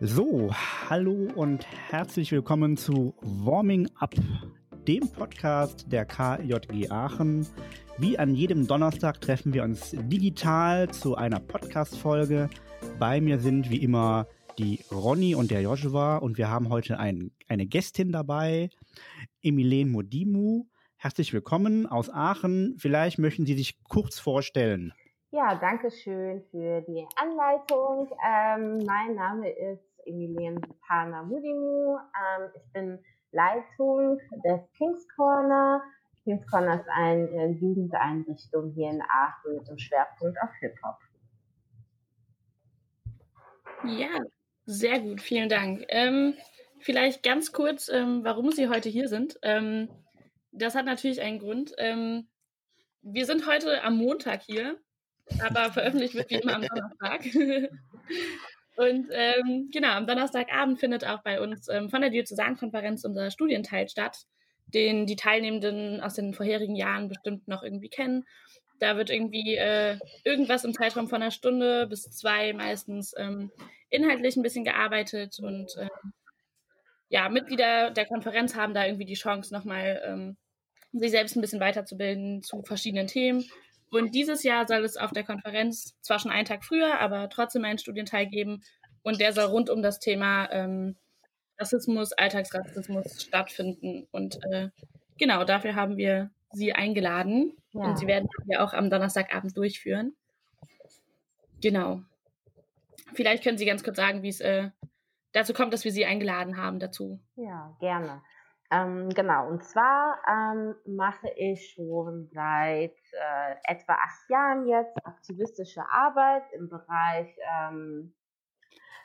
So, hallo und herzlich willkommen zu Warming Up, dem Podcast der KJG Aachen. Wie an jedem Donnerstag treffen wir uns digital zu einer Podcast-Folge. Bei mir sind wie immer die Ronny und der Joshua und wir haben heute ein, eine Gästin dabei, Emilene Modimu. Herzlich willkommen aus Aachen. Vielleicht möchten Sie sich kurz vorstellen. Ja, danke schön für die Anleitung. Ähm, mein Name ist Emilien Pana Mudimu. Ähm, ich bin Leitung des Kings Corner. Kings Corner ist eine Jugendeinrichtung hier in Aachen mit dem Schwerpunkt auf Hip-Hop. Ja, sehr gut, vielen Dank. Ähm, vielleicht ganz kurz, ähm, warum Sie heute hier sind. Ähm, das hat natürlich einen Grund. Ähm, wir sind heute am Montag hier, aber veröffentlicht wird wie immer am Donnerstag. Und ähm, genau, am Donnerstagabend findet auch bei uns ähm, von der Diözesankonferenz unser Studienteil statt, den die Teilnehmenden aus den vorherigen Jahren bestimmt noch irgendwie kennen. Da wird irgendwie äh, irgendwas im Zeitraum von einer Stunde bis zwei meistens ähm, inhaltlich ein bisschen gearbeitet und ähm, ja, Mitglieder der Konferenz haben da irgendwie die Chance, nochmal ähm, sich selbst ein bisschen weiterzubilden zu verschiedenen Themen. Und dieses Jahr soll es auf der Konferenz zwar schon einen Tag früher, aber trotzdem einen Studienteil geben. Und der soll rund um das Thema ähm, Rassismus, Alltagsrassismus stattfinden. Und äh, genau, dafür haben wir Sie eingeladen. Ja. Und Sie werden wir auch am Donnerstagabend durchführen. Genau. Vielleicht können Sie ganz kurz sagen, wie es äh, dazu kommt, dass wir Sie eingeladen haben dazu. Ja, gerne. Ähm, genau, und zwar ähm, mache ich schon seit äh, etwa acht Jahren jetzt aktivistische Arbeit im Bereich ähm,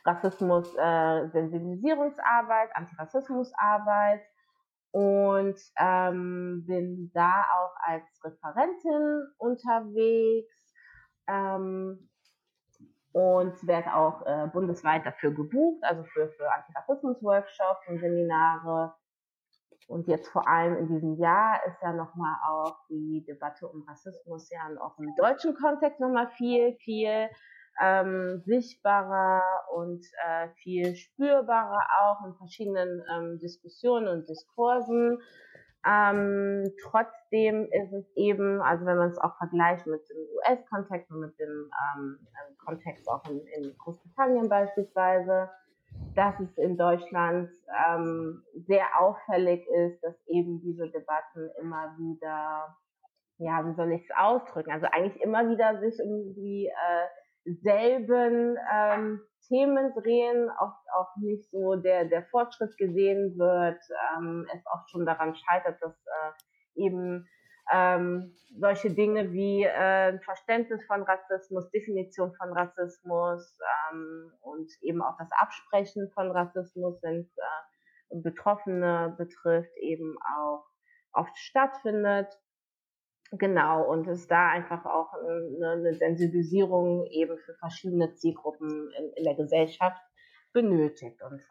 Rassismus, äh, Sensibilisierungsarbeit, Antirassismusarbeit und ähm, bin da auch als Referentin unterwegs ähm, und werde auch äh, bundesweit dafür gebucht, also für, für Antirassismus-Workshops und Seminare und jetzt vor allem in diesem Jahr ist ja nochmal auch die Debatte um Rassismus ja auch im deutschen Kontext nochmal viel, viel ähm, sichtbarer und äh, viel spürbarer auch in verschiedenen ähm, Diskussionen und Diskursen. Ähm, trotzdem ist es eben, also wenn man es auch vergleicht mit dem US-Kontext und mit dem ähm, Kontext auch in, in Großbritannien beispielsweise, dass es in Deutschland ähm, sehr auffällig ist, dass eben diese Debatten immer wieder, ja, wie soll ich es ausdrücken, also eigentlich immer wieder sich um die äh, selben ähm, Themen drehen, oft auch nicht so der, der Fortschritt gesehen wird, ähm, es auch schon daran scheitert, dass äh, eben ähm, solche Dinge wie äh, Verständnis von Rassismus, Definition von Rassismus ähm, und eben auch das Absprechen von Rassismus, wenn es äh, Betroffene betrifft, eben auch oft stattfindet. Genau, und es da einfach auch eine, eine Sensibilisierung eben für verschiedene Zielgruppen in, in der Gesellschaft benötigt. Und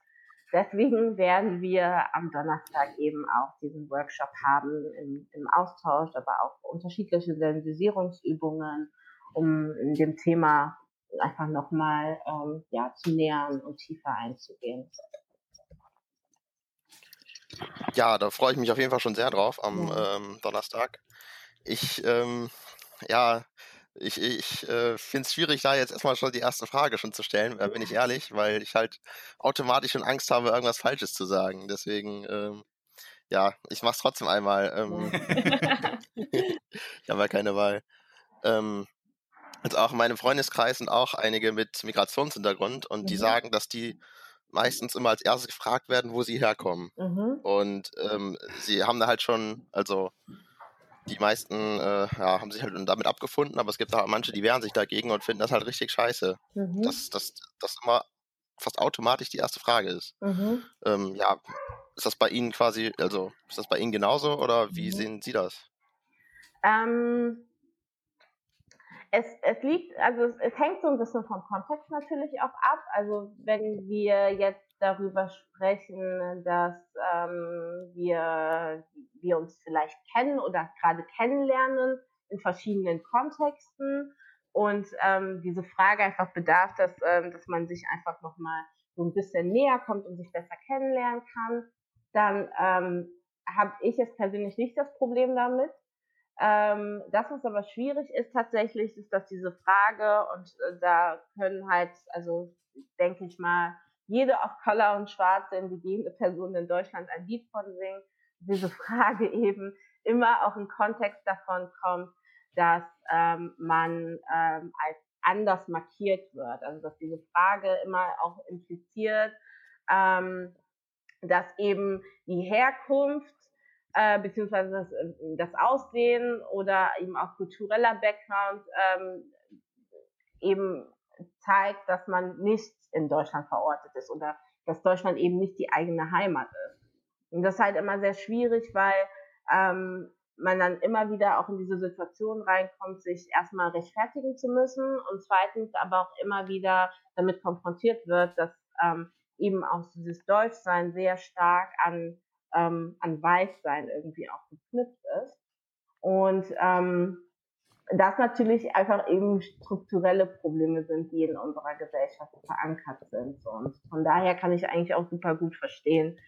Deswegen werden wir am Donnerstag eben auch diesen Workshop haben im, im Austausch, aber auch unterschiedliche Sensibilisierungsübungen, um in dem Thema einfach nochmal ähm, ja, zu nähern und tiefer einzugehen. Ja, da freue ich mich auf jeden Fall schon sehr drauf am ja. ähm, Donnerstag. Ich, ähm, ja, ich, ich äh, finde es schwierig, da jetzt erstmal schon die erste Frage schon zu stellen, äh, bin ich ehrlich, weil ich halt automatisch schon Angst habe, irgendwas Falsches zu sagen. Deswegen, ähm, ja, ich mach's trotzdem einmal. Ähm, ich habe ja keine Wahl. Ähm, also auch in meinem Freundeskreis sind auch einige mit Migrationshintergrund und mhm. die sagen, dass die meistens immer als erstes gefragt werden, wo sie herkommen. Mhm. Und ähm, sie haben da halt schon, also die meisten äh, ja, haben sich halt damit abgefunden, aber es gibt auch manche, die wehren sich dagegen und finden das halt richtig scheiße. Mhm. Dass das, das immer fast automatisch die erste Frage ist. Mhm. Ähm, ja, ist das bei Ihnen quasi, also ist das bei Ihnen genauso oder wie mhm. sehen Sie das? Ähm, es, es liegt, also es, es hängt so ein bisschen vom Kontext natürlich auch ab. Also wenn wir jetzt darüber sprechen, dass ähm, wir, wir uns vielleicht kennen oder gerade kennenlernen in verschiedenen Kontexten. Und ähm, diese Frage einfach bedarf, dass, ähm, dass man sich einfach nochmal so ein bisschen näher kommt und sich besser kennenlernen kann, dann ähm, habe ich jetzt persönlich nicht das Problem damit. Ähm, das, was aber schwierig ist tatsächlich, ist, dass diese Frage, und äh, da können halt, also denke ich mal, jede auf Color und schwarze indigene Person in Deutschland ein Lied von singen, diese Frage eben immer auch im Kontext davon kommt, dass ähm, man ähm, als anders markiert wird. Also dass diese Frage immer auch impliziert, ähm, dass eben die Herkunft äh, beziehungsweise das, äh, das Aussehen oder eben auch kultureller Background ähm, eben zeigt, dass man nicht in Deutschland verortet ist oder dass Deutschland eben nicht die eigene Heimat ist. Und das ist halt immer sehr schwierig, weil ähm, man dann immer wieder auch in diese Situation reinkommt, sich erstmal rechtfertigen zu müssen und zweitens aber auch immer wieder damit konfrontiert wird, dass ähm, eben auch dieses Deutschsein sehr stark an, ähm, an Weißsein irgendwie auch geknüpft ist. Und ähm, das natürlich einfach eben strukturelle Probleme sind, die in unserer Gesellschaft verankert sind. Und von daher kann ich eigentlich auch super gut verstehen,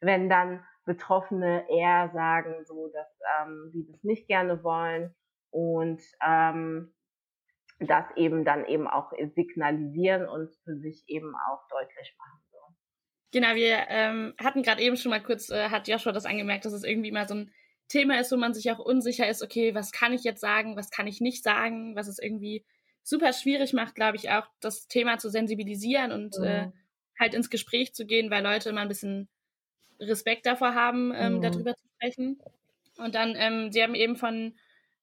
wenn dann Betroffene eher sagen, so dass ähm, sie das nicht gerne wollen und ähm, das eben dann eben auch signalisieren und für sich eben auch deutlich machen. So. Genau, wir ähm, hatten gerade eben schon mal kurz, äh, hat Joshua das angemerkt, dass es irgendwie mal so ein Thema ist, wo man sich auch unsicher ist, okay, was kann ich jetzt sagen, was kann ich nicht sagen, was es irgendwie super schwierig macht, glaube ich, auch das Thema zu sensibilisieren und mhm. äh, halt ins Gespräch zu gehen, weil Leute immer ein bisschen Respekt davor haben, ähm, mhm. darüber zu sprechen. Und dann, ähm, sie haben eben von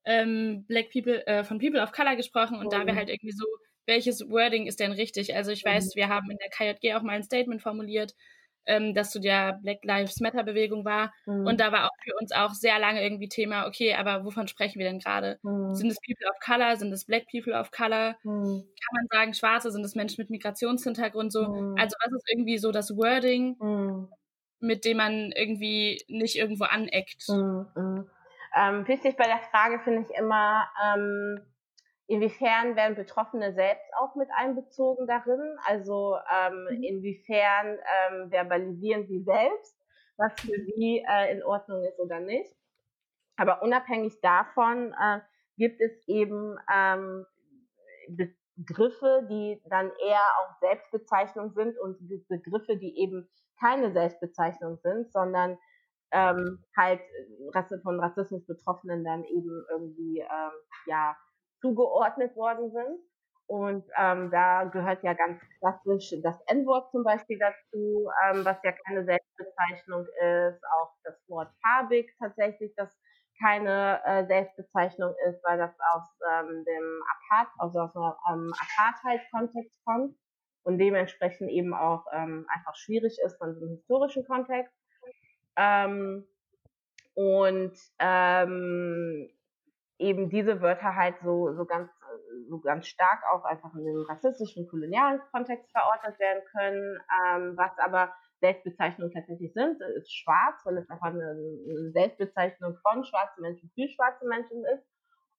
ähm, Black People, äh, von People of Color gesprochen und mhm. da wäre halt irgendwie so, welches Wording ist denn richtig? Also ich weiß, mhm. wir haben in der KJG auch mal ein Statement formuliert, ähm, das zu der Black Lives Matter Bewegung war. Mhm. Und da war auch für uns auch sehr lange irgendwie Thema, okay, aber wovon sprechen wir denn gerade? Mhm. Sind es People of Color? Sind es Black People of Color? Mhm. Kann man sagen, Schwarze? Sind es Menschen mit Migrationshintergrund? So, mhm. also was ist irgendwie so das Wording? Mit dem man irgendwie nicht irgendwo aneckt. Mhm. mhm. Ähm, wichtig bei der Frage finde ich immer, ähm, inwiefern werden Betroffene selbst auch mit einbezogen darin? Also ähm, mhm. inwiefern ähm, verbalisieren sie selbst, was für sie äh, in Ordnung ist oder nicht? Aber unabhängig davon äh, gibt es eben ähm, Begriffe, die dann eher auch Selbstbezeichnung sind und Begriffe, die eben keine Selbstbezeichnung sind, sondern ähm, halt von Rassismus Betroffenen dann eben irgendwie ähm, ja zugeordnet worden sind. Und ähm, da gehört ja ganz klassisch das N-Wort zum Beispiel dazu, ähm, was ja keine Selbstbezeichnung ist. Auch das Wort farbig tatsächlich, das keine äh, Selbstbezeichnung ist, weil das aus ähm, dem Apart also aus einem ähm, Apartheid-Kontext kommt und dementsprechend eben auch ähm, einfach schwierig ist von so einem historischen Kontext. Ähm, und ähm, eben diese Wörter halt so, so ganz, so ganz stark auch einfach in dem rassistischen, kolonialen Kontext verortet werden können, ähm, was aber Selbstbezeichnungen tatsächlich sind, ist schwarz, weil es einfach eine, Selbstbezeichnung von schwarzen Menschen für schwarze Menschen ist.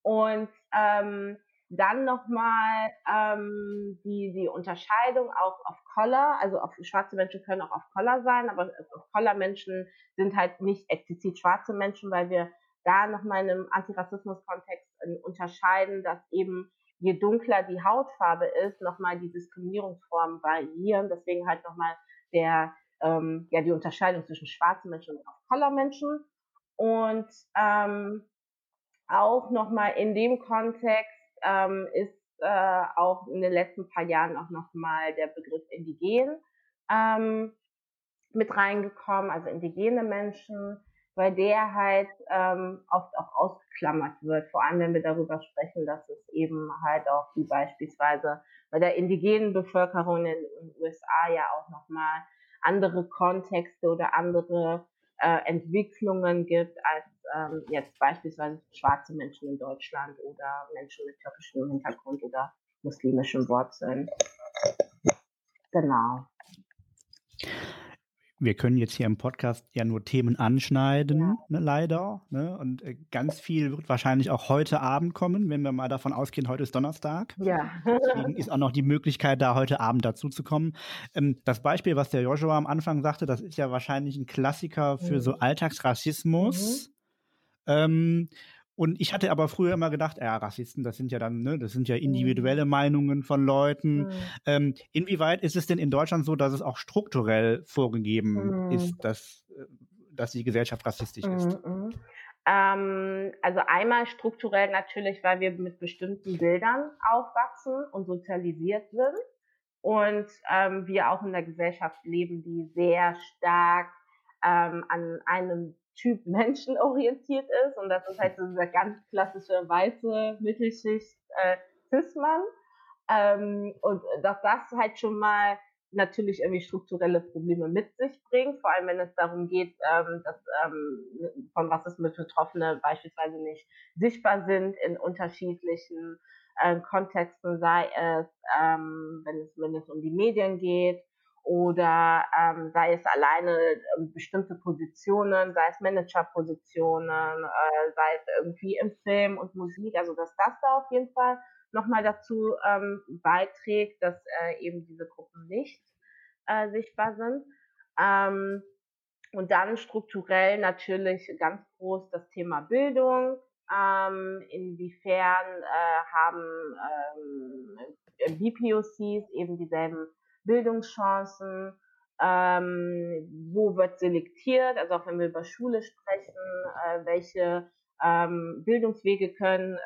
Und ähm, dann nochmal ähm, die, die Unterscheidung auch auf Collar, also auf schwarze Menschen können auch auf Collar sein, aber auf Collar Menschen sind halt nicht explizit schwarze Menschen, weil wir da nochmal in einem Antirassismus-Kontext äh, unterscheiden, dass eben je dunkler die Hautfarbe ist, nochmal die Diskriminierungsformen variieren. Deswegen halt nochmal der, ähm, ja, die Unterscheidung zwischen schwarzen Menschen und Off-Color-Menschen. Und ähm, auch nochmal in dem Kontext ähm, ist äh, auch in den letzten paar Jahren auch nochmal der Begriff indigen ähm, mit reingekommen, also indigene Menschen, weil der halt ähm, oft auch ausgeklammert wird, vor allem wenn wir darüber sprechen, dass es eben halt auch wie beispielsweise bei der indigenen Bevölkerung in den USA ja auch nochmal andere Kontexte oder andere äh, Entwicklungen gibt als ähm, jetzt beispielsweise schwarze Menschen in Deutschland oder Menschen mit türkischem Hintergrund oder muslimischen Wurzeln. Genau. wir können jetzt hier im Podcast ja nur Themen anschneiden, ja. ne, leider. Ne? Und äh, ganz viel wird wahrscheinlich auch heute Abend kommen, wenn wir mal davon ausgehen, heute ist Donnerstag. Ja. Deswegen ist auch noch die Möglichkeit, da heute Abend dazu zu kommen. Ähm, das Beispiel, was der Joshua am Anfang sagte, das ist ja wahrscheinlich ein Klassiker für mhm. so Alltagsrassismus. Mhm. Ähm, und ich hatte aber früher immer gedacht, ja, Rassisten, das sind ja dann, ne, das sind ja individuelle mhm. Meinungen von Leuten. Mhm. Ähm, inwieweit ist es denn in Deutschland so, dass es auch strukturell vorgegeben mhm. ist, dass, äh, dass die Gesellschaft rassistisch ist? Mhm, mhm. Ähm, also einmal strukturell natürlich, weil wir mit bestimmten Bildern aufwachsen und sozialisiert sind und ähm, wir auch in der Gesellschaft leben, die sehr stark ähm, an einem Typ Menschen orientiert ist. Und das ist halt so dieser ganz klassische weiße Mittelschicht äh, Cis-Mann. Ähm, und dass das halt schon mal natürlich irgendwie strukturelle Probleme mit sich bringt, vor allem wenn es darum geht, ähm, dass ähm, von Rassismus Betroffene beispielsweise nicht sichtbar sind in unterschiedlichen äh, Kontexten, sei es, ähm, wenn es, es um die Medien geht, oder ähm, sei es alleine ähm, bestimmte Positionen, sei es Managerpositionen, äh, sei es irgendwie im Film und Musik, also dass das da auf jeden Fall nochmal dazu ähm, beiträgt, dass äh, eben diese Gruppen nicht äh, sichtbar sind. Ähm, und dann strukturell natürlich ganz groß das Thema Bildung. Ähm, inwiefern äh, haben ähm, BPOCs eben dieselben Bildungschancen, ähm, wo wird selektiert, also auch wenn wir über Schule sprechen, äh, welche ähm, Bildungswege können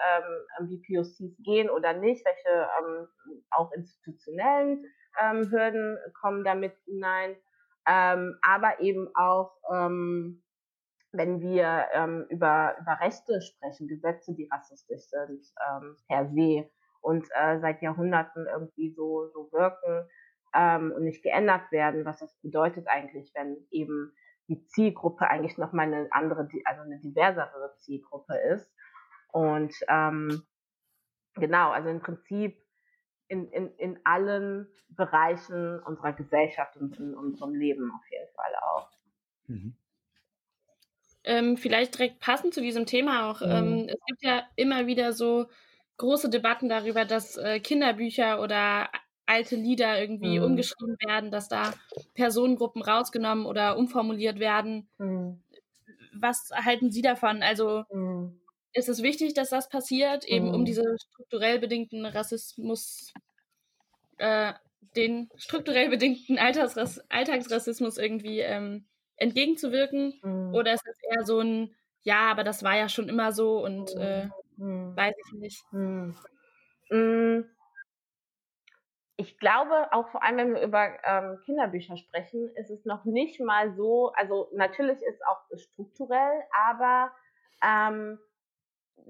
ähm, BPOCs gehen oder nicht, welche ähm, auch institutionellen ähm, Hürden kommen damit hinein, ähm, aber eben auch ähm, wenn wir ähm, über, über Rechte sprechen, Gesetze, die rassistisch sind, ähm, per se und äh, seit Jahrhunderten irgendwie so, so wirken, ähm, und nicht geändert werden, was das bedeutet eigentlich, wenn eben die Zielgruppe eigentlich nochmal eine andere, also eine diversere Zielgruppe ist. Und ähm, genau, also im Prinzip in, in, in allen Bereichen unserer Gesellschaft und in unserem Leben auf jeden Fall auch. Mhm. Ähm, vielleicht direkt passend zu diesem Thema auch. Mhm. Ähm, es gibt ja immer wieder so große Debatten darüber, dass äh, Kinderbücher oder alte Lieder irgendwie mhm. umgeschrieben werden, dass da Personengruppen rausgenommen oder umformuliert werden. Mhm. Was halten Sie davon? Also mhm. ist es wichtig, dass das passiert, eben um mhm. diese strukturell bedingten Rassismus, äh, den strukturell bedingten Alltagsrass Alltagsrassismus irgendwie ähm, entgegenzuwirken? Mhm. Oder ist es eher so ein, ja, aber das war ja schon immer so und äh, mhm. weiß ich nicht. Ich glaube, auch vor allem, wenn wir über ähm, Kinderbücher sprechen, ist es noch nicht mal so, also natürlich ist auch strukturell, aber ähm,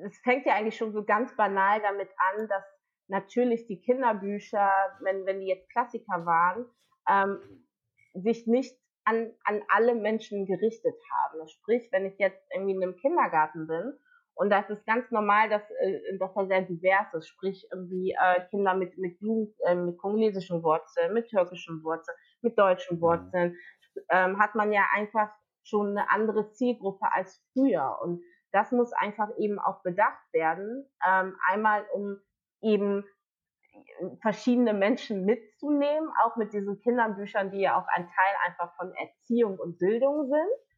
es fängt ja eigentlich schon so ganz banal damit an, dass natürlich die Kinderbücher, wenn, wenn die jetzt Klassiker waren, ähm, sich nicht an, an alle Menschen gerichtet haben. Sprich, wenn ich jetzt irgendwie in einem Kindergarten bin und das ist ganz normal, dass, äh, dass er sehr divers ist, sprich irgendwie äh, Kinder mit, mit Jugend, äh, mit kongolesischen Wurzeln, mit türkischen Wurzeln, mit deutschen mhm. Wurzeln, ähm, hat man ja einfach schon eine andere Zielgruppe als früher. Und das muss einfach eben auch bedacht werden. Ähm, einmal, um eben verschiedene Menschen mitzunehmen, auch mit diesen Kinderbüchern, die ja auch ein Teil einfach von Erziehung und Bildung sind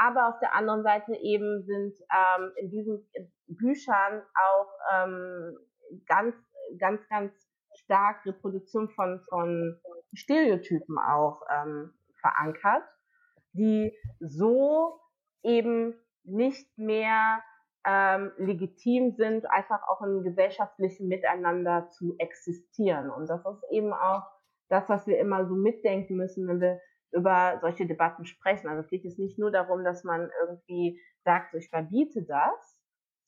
aber auf der anderen Seite eben sind ähm, in diesen Büchern auch ähm, ganz, ganz, ganz stark Reproduktion von, von Stereotypen auch ähm, verankert, die so eben nicht mehr ähm, legitim sind, einfach auch im gesellschaftlichen Miteinander zu existieren. Und das ist eben auch das, was wir immer so mitdenken müssen, wenn wir über solche Debatten sprechen. Also es geht jetzt nicht nur darum, dass man irgendwie sagt, ich verbiete das,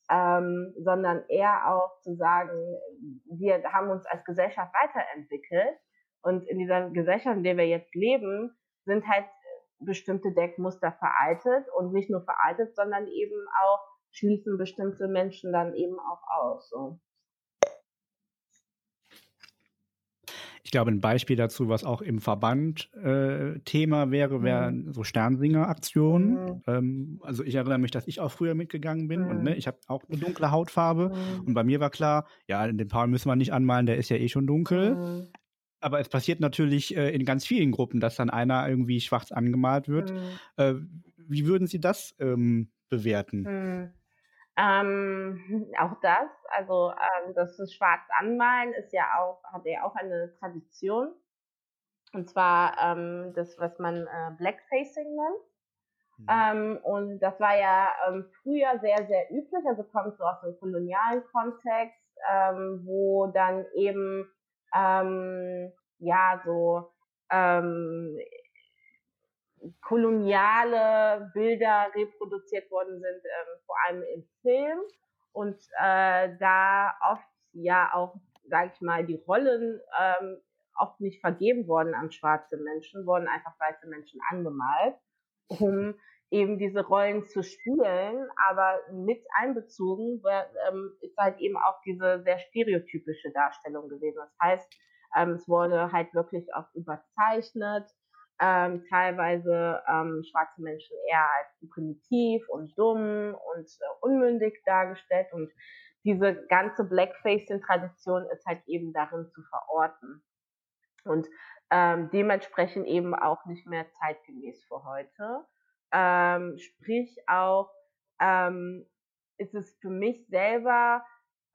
ähm, sondern eher auch zu sagen, wir haben uns als Gesellschaft weiterentwickelt und in dieser Gesellschaft, in der wir jetzt leben, sind halt bestimmte Deckmuster veraltet und nicht nur veraltet, sondern eben auch schließen bestimmte Menschen dann eben auch aus. So. Glaube, ein Beispiel dazu, was auch im Verband äh, Thema wäre, wären mhm. so Sternsinger-Aktionen. Mhm. Ähm, also ich erinnere mich, dass ich auch früher mitgegangen bin mhm. und ne, ich habe auch eine dunkle Hautfarbe. Mhm. Und bei mir war klar, ja, den Paul müssen wir nicht anmalen, der ist ja eh schon dunkel. Mhm. Aber es passiert natürlich äh, in ganz vielen Gruppen, dass dann einer irgendwie schwarz angemalt wird. Mhm. Äh, wie würden Sie das ähm, bewerten? Ähm, auch das, also ähm, das Schwarz anmalen ist ja auch, hat ja auch eine Tradition. Und zwar ähm, das, was man äh, Blackfacing nennt. Mhm. Ähm, und das war ja ähm, früher sehr, sehr üblich, also kommt so aus dem kolonialen Kontext, ähm, wo dann eben ähm, ja so ähm, koloniale Bilder reproduziert worden sind, ähm, vor allem im Film. Und äh, da oft ja auch, sag ich mal, die Rollen ähm, oft nicht vergeben worden an schwarze Menschen, wurden einfach weiße Menschen angemalt, um eben diese Rollen zu spielen, aber mit einbezogen ähm, ist halt eben auch diese sehr stereotypische Darstellung gewesen. Das heißt, ähm, es wurde halt wirklich auch überzeichnet, ähm, teilweise ähm, schwarze Menschen eher als primitiv und dumm und äh, unmündig dargestellt und diese ganze Blackfacing-Tradition ist halt eben darin zu verorten und ähm, dementsprechend eben auch nicht mehr zeitgemäß für heute. Ähm, sprich auch ähm, ist es für mich selber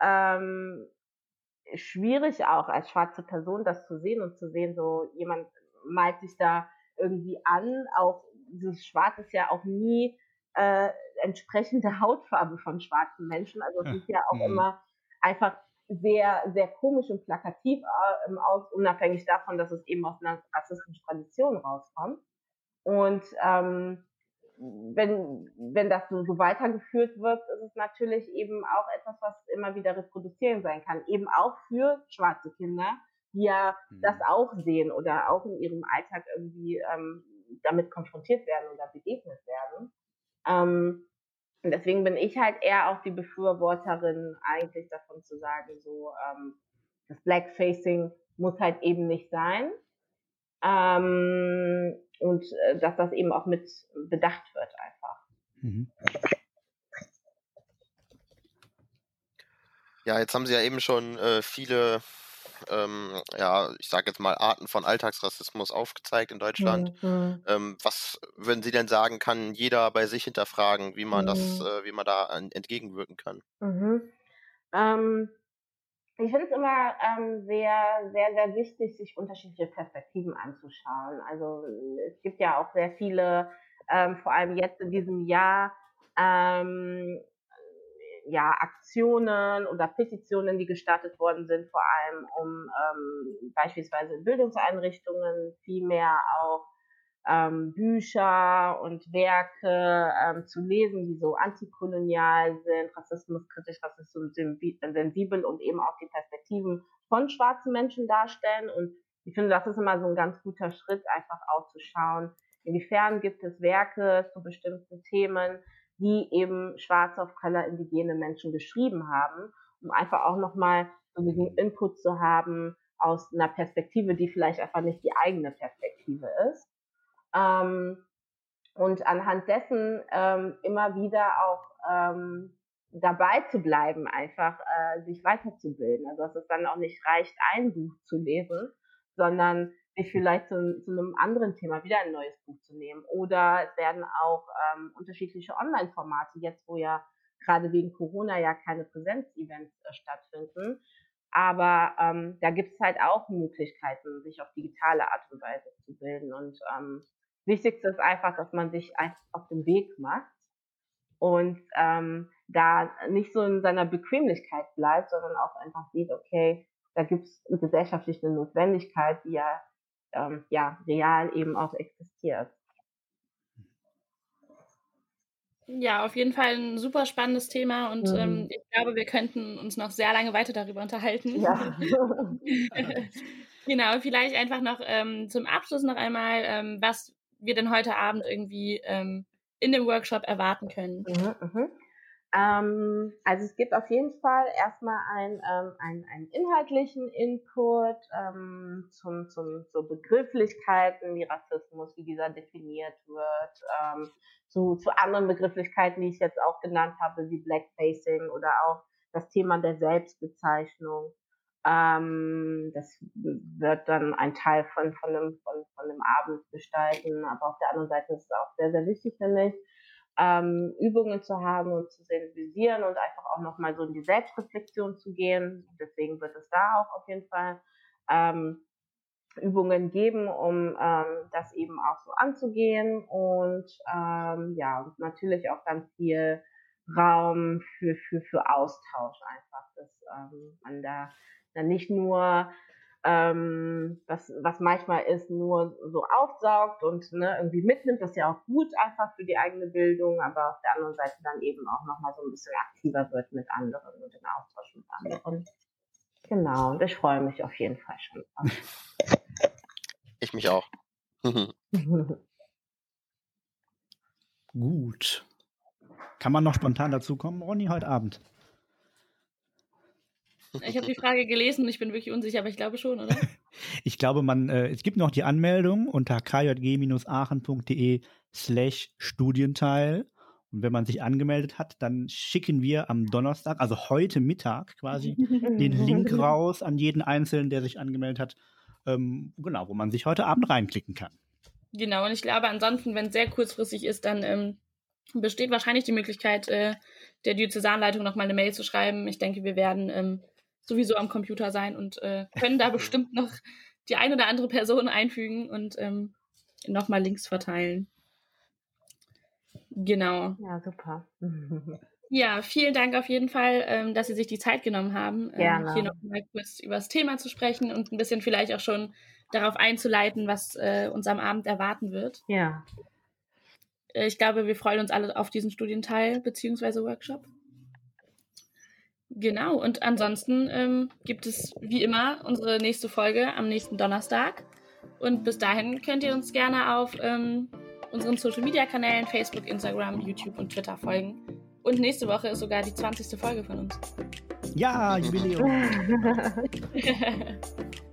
ähm, schwierig auch als schwarze Person das zu sehen und zu sehen, so jemand malt sich da irgendwie an. Auch dieses Schwarz ist ja auch nie äh, entsprechende Hautfarbe von schwarzen Menschen. Also es ist ja auch mhm. immer einfach sehr, sehr komisch und plakativ äh, aus, unabhängig davon, dass es eben aus einer rassistischen Tradition rauskommt. Und ähm, wenn, wenn das so, so weitergeführt wird, ist es natürlich eben auch etwas, was immer wieder reproduzieren sein kann. Eben auch für schwarze Kinder, die ja mhm. das auch sehen oder auch in ihrem Alltag irgendwie ähm, damit konfrontiert werden oder begegnet werden. Ähm, und deswegen bin ich halt eher auch die Befürworterin eigentlich davon zu sagen, so ähm, das Blackfacing muss halt eben nicht sein. Ähm, und äh, dass das eben auch mit bedacht wird einfach. Mhm. Ja, jetzt haben Sie ja eben schon äh, viele ähm, ja, ich sage jetzt mal, Arten von Alltagsrassismus aufgezeigt in Deutschland. Mhm. Ähm, was würden Sie denn sagen, kann jeder bei sich hinterfragen, wie man mhm. das, äh, wie man da an, entgegenwirken kann? Mhm. Ähm, ich finde es immer ähm, sehr, sehr, sehr wichtig, sich unterschiedliche Perspektiven anzuschauen. Also es gibt ja auch sehr viele, ähm, vor allem jetzt in diesem Jahr, ähm, ja, Aktionen oder Petitionen, die gestartet worden sind, vor allem um ähm, beispielsweise in Bildungseinrichtungen viel mehr auch ähm, Bücher und Werke ähm, zu lesen, die so antikolonial sind, rassismuskritisch, rassismussensibel und eben auch die Perspektiven von schwarzen Menschen darstellen. Und ich finde, das ist immer so ein ganz guter Schritt, einfach auch zu schauen, inwiefern gibt es Werke zu bestimmten Themen, die eben schwarze auf Color indigene Menschen geschrieben haben, um einfach auch nochmal so diesen Input zu haben aus einer Perspektive, die vielleicht einfach nicht die eigene Perspektive ist. Ähm, und anhand dessen ähm, immer wieder auch ähm, dabei zu bleiben, einfach äh, sich weiterzubilden. Also dass es dann auch nicht reicht, ein Buch zu lesen, sondern sich vielleicht zu, zu, einem anderen Thema wieder ein neues Buch zu nehmen. Oder es werden auch ähm, unterschiedliche Online-Formate, jetzt wo ja gerade wegen Corona ja keine Präsenzevents äh, stattfinden. Aber ähm, da gibt es halt auch Möglichkeiten, sich auf digitale Art und Weise zu bilden. Und ähm, Wichtigste ist einfach, dass man sich auf den Weg macht und ähm, da nicht so in seiner Bequemlichkeit bleibt, sondern auch einfach sieht, okay, da gibt es eine gesellschaftliche Notwendigkeit, die ja ähm, ja, real eben auch existiert. Ja, auf jeden Fall ein super spannendes Thema und mhm. ähm, ich glaube, wir könnten uns noch sehr lange weiter darüber unterhalten. Ja. genau, vielleicht einfach noch ähm, zum Abschluss noch einmal, ähm, was wir denn heute Abend irgendwie ähm, in dem Workshop erwarten können. Mhm, mhm. Ähm, also es gibt auf jeden Fall erstmal ein, ähm, einen, einen inhaltlichen Input ähm, zum, zum, zu Begrifflichkeiten wie Rassismus, wie dieser definiert wird, ähm, zu, zu anderen Begrifflichkeiten, die ich jetzt auch genannt habe, wie Blackfacing oder auch das Thema der Selbstbezeichnung. Ähm, das wird dann ein Teil von, von, einem, von, von einem Abend gestalten, aber auf der anderen Seite ist es auch sehr, sehr wichtig, finde ich, ähm, Übungen zu haben und zu sensibilisieren und einfach auch nochmal so in die Selbstreflexion zu gehen. Deswegen wird es da auch auf jeden Fall ähm, Übungen geben, um ähm, das eben auch so anzugehen und ähm, ja, natürlich auch ganz viel Raum für, für, für Austausch einfach, dass ähm, man da dann nicht nur ähm, was, was manchmal ist, nur so aufsaugt und ne, irgendwie mitnimmt, das ist ja auch gut einfach für die eigene Bildung, aber auf der anderen Seite dann eben auch nochmal so ein bisschen aktiver wird mit anderen und in Austausch mit anderen. Genau, und ich freue mich auf jeden Fall schon. Ich mich auch. Gut. Kann man noch spontan dazu kommen, Ronny, heute Abend? Ich habe die Frage gelesen und ich bin wirklich unsicher, aber ich glaube schon, oder? ich glaube, man, äh, es gibt noch die Anmeldung unter kjg-aachen.de slash Studienteil. Und wenn man sich angemeldet hat, dann schicken wir am Donnerstag, also heute Mittag quasi, den Link raus an jeden Einzelnen, der sich angemeldet hat. Ähm, genau, wo man sich heute Abend reinklicken kann. Genau, und ich glaube, ansonsten, wenn es sehr kurzfristig ist, dann ähm, besteht wahrscheinlich die Möglichkeit, äh, der Diözesanleitung nochmal eine Mail zu schreiben. Ich denke, wir werden ähm, sowieso am Computer sein und äh, können da bestimmt noch die eine oder andere Person einfügen und ähm, nochmal Links verteilen. Genau. Ja, super. ja, vielen Dank auf jeden Fall, ähm, dass Sie sich die Zeit genommen haben, ähm, hier nochmal kurz über das Thema zu sprechen und ein bisschen vielleicht auch schon darauf einzuleiten, was äh, uns am Abend erwarten wird. Ja. Äh, ich glaube, wir freuen uns alle auf diesen Studienteil bzw. Workshop. Genau, und ansonsten ähm, gibt es wie immer unsere nächste Folge am nächsten Donnerstag. Und bis dahin könnt ihr uns gerne auf ähm, unseren Social Media Kanälen Facebook, Instagram, YouTube und Twitter folgen. Und nächste Woche ist sogar die 20. Folge von uns. Ja, Jubiläum.